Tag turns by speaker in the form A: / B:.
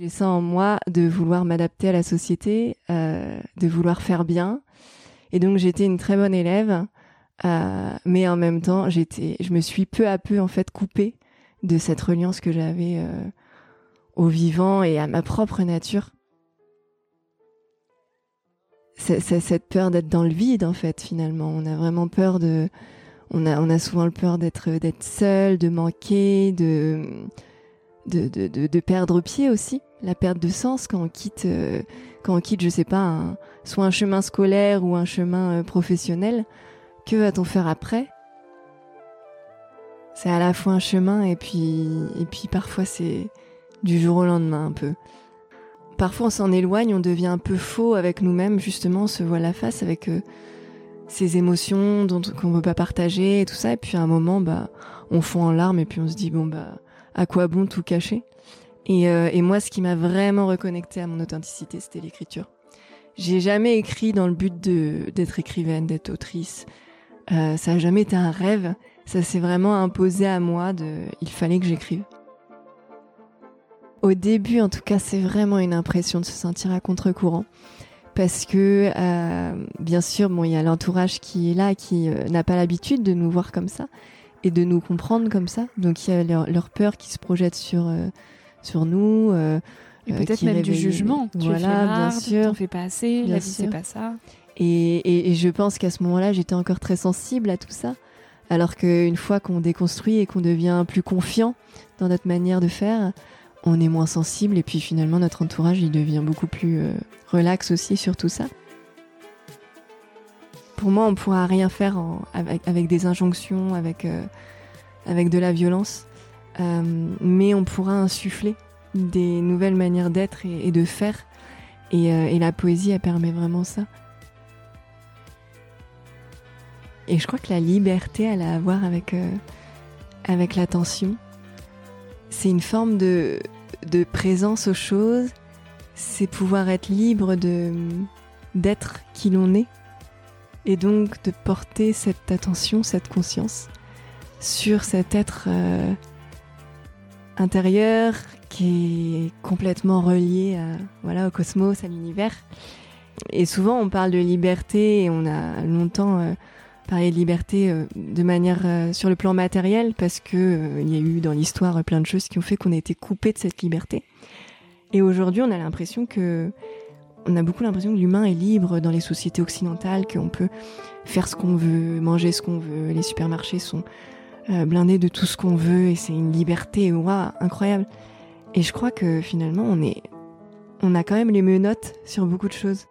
A: J'ai ça en moi de vouloir m'adapter à la société, euh, de vouloir faire bien. Et donc j'étais une très bonne élève, euh, mais en même temps j'étais, je me suis peu à peu en fait coupée de cette reliance que j'avais euh, au vivant et à ma propre nature. C'est cette peur d'être dans le vide en fait finalement. On a vraiment peur de, on a, on a souvent peur d'être d'être seul, de manquer, de de, de, de, perdre pied aussi, la perte de sens quand on quitte, euh, quand on quitte, je sais pas, soit un chemin scolaire ou un chemin euh, professionnel. Que va-t-on faire après? C'est à la fois un chemin et puis, et puis parfois c'est du jour au lendemain un peu. Parfois on s'en éloigne, on devient un peu faux avec nous-mêmes, justement, on se voit la face avec euh, ces émotions dont qu'on veut pas partager et tout ça. Et puis à un moment, bah, on fond en larmes et puis on se dit bon bah à quoi bon tout cacher? Euh, et, moi, ce qui m'a vraiment reconnecté à mon authenticité, c'était l'écriture. J'ai jamais écrit dans le but d'être écrivaine, d'être autrice. Euh, ça a jamais été un rêve. Ça s'est vraiment imposé à moi. De, il fallait que j'écrive. Au début, en tout cas, c'est vraiment une impression de se sentir à contre-courant. Parce que, euh, bien sûr, bon, il y a l'entourage qui est là, qui n'a pas l'habitude de nous voir comme ça et de nous comprendre comme ça. Donc il y a leur, peur qui se projette sur sur nous.
B: Euh, et peut-être euh, même du jugement.
A: Tu voilà, bien sûr.
B: T'en fais pas assez. la vie c'est pas ça.
A: Et, et, je pense qu'à ce moment-là, j'étais encore très sensible à tout ça. Alors qu'une fois qu'on déconstruit et qu'on devient plus confiant dans notre manière de faire, on est moins sensible et puis finalement notre entourage il devient beaucoup plus relax aussi sur tout ça pour moi, on ne pourra rien faire avec, des injonctions, avec, euh, avec de la violence, euh, mais on pourra insuffler des nouvelles manières d'être et, de faire. Euh, et, la poésie, elle permet vraiment ça. Et je crois que la liberté, elle a à voir avec, avec l'attention. C'est une forme de, de présence aux choses. C'est pouvoir être libre d'être qui l'on est et donc de porter cette attention, cette conscience sur cet être euh, intérieur qui est complètement relié à, voilà, au cosmos, à l'univers. Et souvent on parle de liberté et on a longtemps euh, parlé de liberté euh, de manière sur le plan matériel parce que il y a eu dans l'histoire plein de choses qui ont fait qu'on a été coupé de cette liberté. Et aujourd'hui on a l'impression que on a beaucoup l'impression que l'humain est libre dans les sociétés occidentales, qu'on peut faire ce qu'on veut, manger ce qu'on veut, les supermarchés sont euh, blindés de tout ce qu'on veut et c'est une liberté incroyable. Et je crois que finalement on est on a quand même les menottes sur beaucoup de choses.